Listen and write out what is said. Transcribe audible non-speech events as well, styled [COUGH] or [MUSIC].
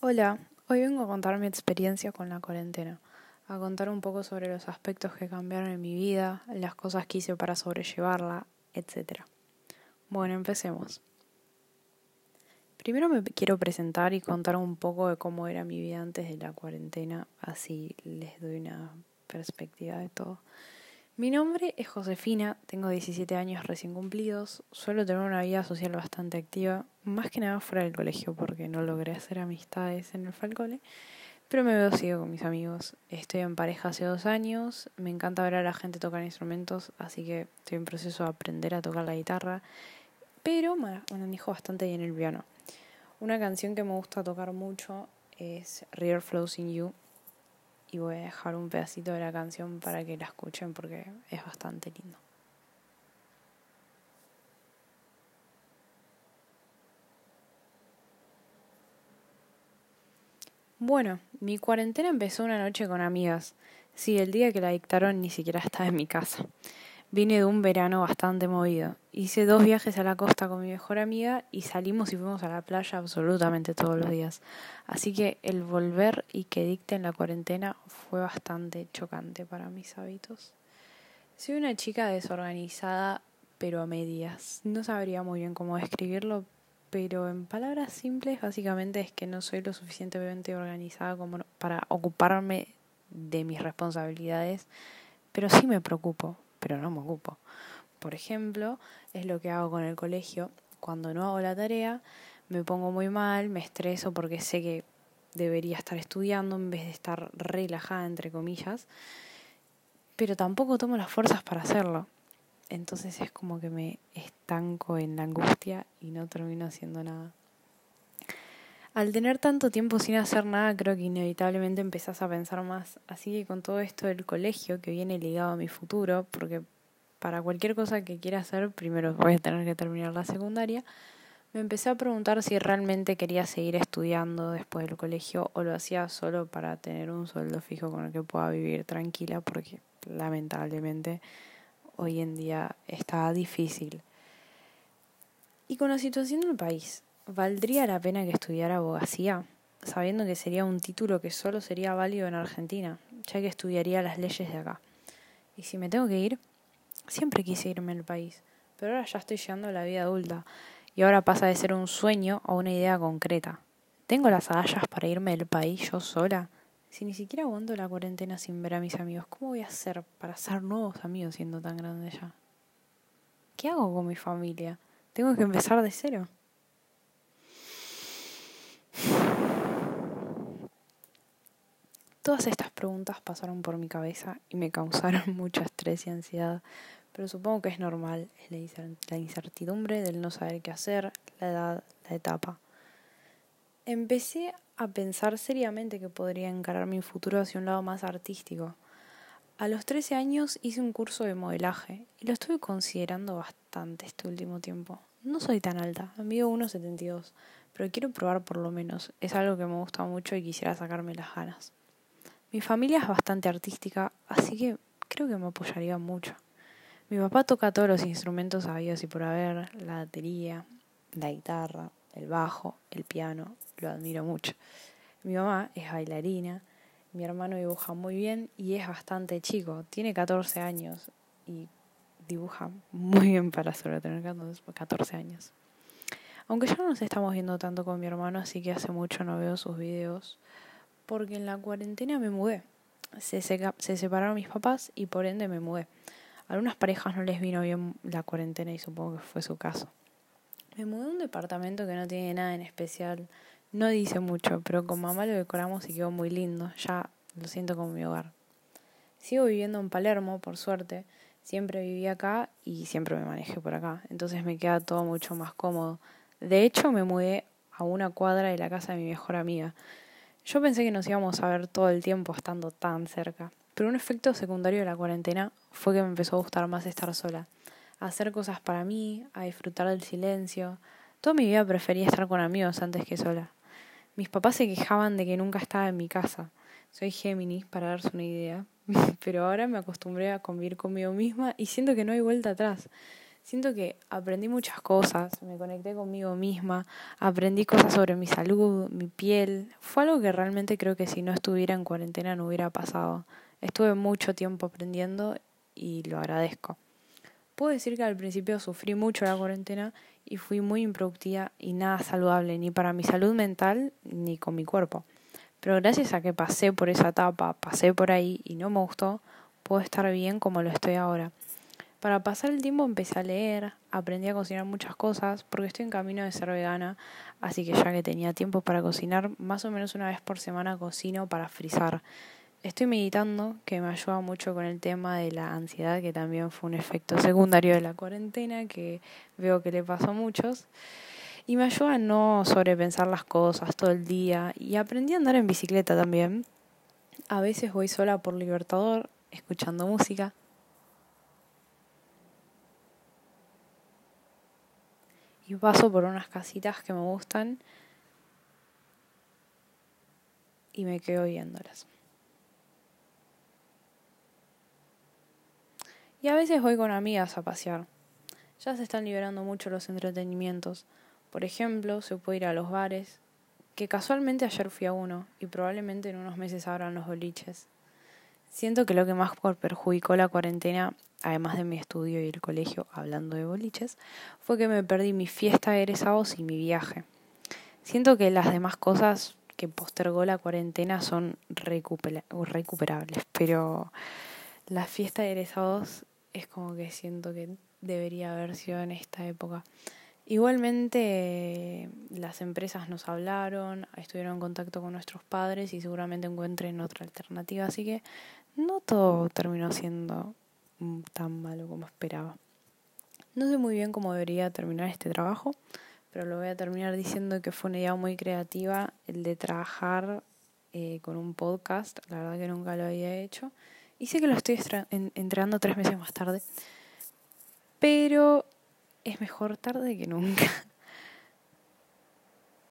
Hola, hoy vengo a contar mi experiencia con la cuarentena, a contar un poco sobre los aspectos que cambiaron en mi vida, las cosas que hice para sobrellevarla, etc. Bueno, empecemos. Primero me quiero presentar y contar un poco de cómo era mi vida antes de la cuarentena, así les doy una perspectiva de todo. Mi nombre es Josefina, tengo 17 años recién cumplidos, suelo tener una vida social bastante activa, más que nada fuera del colegio porque no logré hacer amistades en el Falcone, pero me veo sigo con mis amigos. Estoy en pareja hace dos años, me encanta ver a la gente tocar instrumentos, así que estoy en proceso de aprender a tocar la guitarra, pero me manejo bastante bien el piano. Una canción que me gusta tocar mucho es River Flows in You y voy a dejar un pedacito de la canción para que la escuchen porque es bastante lindo. Bueno, mi cuarentena empezó una noche con amigas. Sí, el día que la dictaron ni siquiera estaba en mi casa. Vine de un verano bastante movido. Hice dos viajes a la costa con mi mejor amiga y salimos y fuimos a la playa absolutamente todos los días. Así que el volver y que dicten la cuarentena fue bastante chocante para mis hábitos. Soy una chica desorganizada, pero a medias. No sabría muy bien cómo describirlo, pero en palabras simples básicamente es que no soy lo suficientemente organizada como para ocuparme de mis responsabilidades, pero sí me preocupo pero no me ocupo. Por ejemplo, es lo que hago con el colegio. Cuando no hago la tarea, me pongo muy mal, me estreso porque sé que debería estar estudiando en vez de estar relajada, entre comillas, pero tampoco tomo las fuerzas para hacerlo. Entonces es como que me estanco en la angustia y no termino haciendo nada. Al tener tanto tiempo sin hacer nada, creo que inevitablemente empezás a pensar más. Así que con todo esto del colegio, que viene ligado a mi futuro, porque para cualquier cosa que quiera hacer, primero voy a tener que terminar la secundaria, me empecé a preguntar si realmente quería seguir estudiando después del colegio o lo hacía solo para tener un sueldo fijo con el que pueda vivir tranquila, porque lamentablemente hoy en día está difícil. Y con la situación del país, ¿Valdría la pena que estudiara abogacía, sabiendo que sería un título que solo sería válido en Argentina, ya que estudiaría las leyes de acá? Y si me tengo que ir, siempre quise irme al país, pero ahora ya estoy llegando a la vida adulta y ahora pasa de ser un sueño a una idea concreta. ¿Tengo las agallas para irme del país yo sola? Si ni siquiera aguanto la cuarentena sin ver a mis amigos, ¿cómo voy a hacer para hacer nuevos amigos siendo tan grande ya? ¿Qué hago con mi familia? ¿Tengo que empezar de cero? Todas estas preguntas pasaron por mi cabeza y me causaron [LAUGHS] mucho estrés y ansiedad, pero supongo que es normal, la incertidumbre del no saber qué hacer, la edad, la etapa. Empecé a pensar seriamente que podría encarar mi futuro hacia un lado más artístico. A los 13 años hice un curso de modelaje y lo estuve considerando bastante este último tiempo. No soy tan alta, mido 1,72, pero quiero probar por lo menos. Es algo que me gusta mucho y quisiera sacarme las ganas. Mi familia es bastante artística, así que creo que me apoyaría mucho. Mi papá toca todos los instrumentos habidos y por haber, la batería, la guitarra, el bajo, el piano, lo admiro mucho. Mi mamá es bailarina, mi hermano dibuja muy bien y es bastante chico, tiene 14 años y dibuja muy bien para solo tener 14 años. Aunque ya no nos estamos viendo tanto con mi hermano, así que hace mucho no veo sus videos porque en la cuarentena me mudé. Se, se, separaron mis papás y por ende me mudé. A algunas parejas no les vino bien la cuarentena y supongo que fue su caso. Me mudé a un departamento que no tiene nada en especial. No dice mucho, pero con mamá lo decoramos y quedó muy lindo. Ya lo siento como mi hogar. Sigo viviendo en Palermo, por suerte. Siempre viví acá y siempre me manejé por acá. Entonces me queda todo mucho más cómodo. De hecho, me mudé a una cuadra de la casa de mi mejor amiga. Yo pensé que nos íbamos a ver todo el tiempo estando tan cerca, pero un efecto secundario de la cuarentena fue que me empezó a gustar más estar sola, a hacer cosas para mí, a disfrutar del silencio. Toda mi vida prefería estar con amigos antes que sola. Mis papás se quejaban de que nunca estaba en mi casa. Soy Géminis, para darse una idea, [LAUGHS] pero ahora me acostumbré a convivir conmigo misma y siento que no hay vuelta atrás. Siento que aprendí muchas cosas, me conecté conmigo misma, aprendí cosas sobre mi salud, mi piel. Fue algo que realmente creo que si no estuviera en cuarentena no hubiera pasado. Estuve mucho tiempo aprendiendo y lo agradezco. Puedo decir que al principio sufrí mucho la cuarentena y fui muy improductiva y nada saludable, ni para mi salud mental ni con mi cuerpo. Pero gracias a que pasé por esa etapa, pasé por ahí y no me gustó, puedo estar bien como lo estoy ahora. Para pasar el tiempo empecé a leer, aprendí a cocinar muchas cosas, porque estoy en camino de ser vegana, así que ya que tenía tiempo para cocinar, más o menos una vez por semana cocino para frizar. Estoy meditando, que me ayuda mucho con el tema de la ansiedad, que también fue un efecto secundario de la cuarentena, que veo que le pasó a muchos. Y me ayuda a no sobrepensar las cosas todo el día. Y aprendí a andar en bicicleta también. A veces voy sola por Libertador, escuchando música. Y paso por unas casitas que me gustan y me quedo viéndolas. Y a veces voy con amigas a pasear. Ya se están liberando mucho los entretenimientos. Por ejemplo, se puede ir a los bares, que casualmente ayer fui a uno y probablemente en unos meses abran los boliches. Siento que lo que más perjudicó la cuarentena además de mi estudio y el colegio, hablando de boliches, fue que me perdí mi fiesta de egresados y mi viaje. Siento que las demás cosas que postergó la cuarentena son recuperables, pero la fiesta de egresados es como que siento que debería haber sido en esta época. Igualmente las empresas nos hablaron, estuvieron en contacto con nuestros padres y seguramente encuentren otra alternativa, así que no todo terminó siendo tan malo como esperaba. No sé muy bien cómo debería terminar este trabajo, pero lo voy a terminar diciendo que fue una idea muy creativa el de trabajar eh, con un podcast. La verdad que nunca lo había hecho. Y sé que lo estoy entregando tres meses más tarde. Pero es mejor tarde que nunca.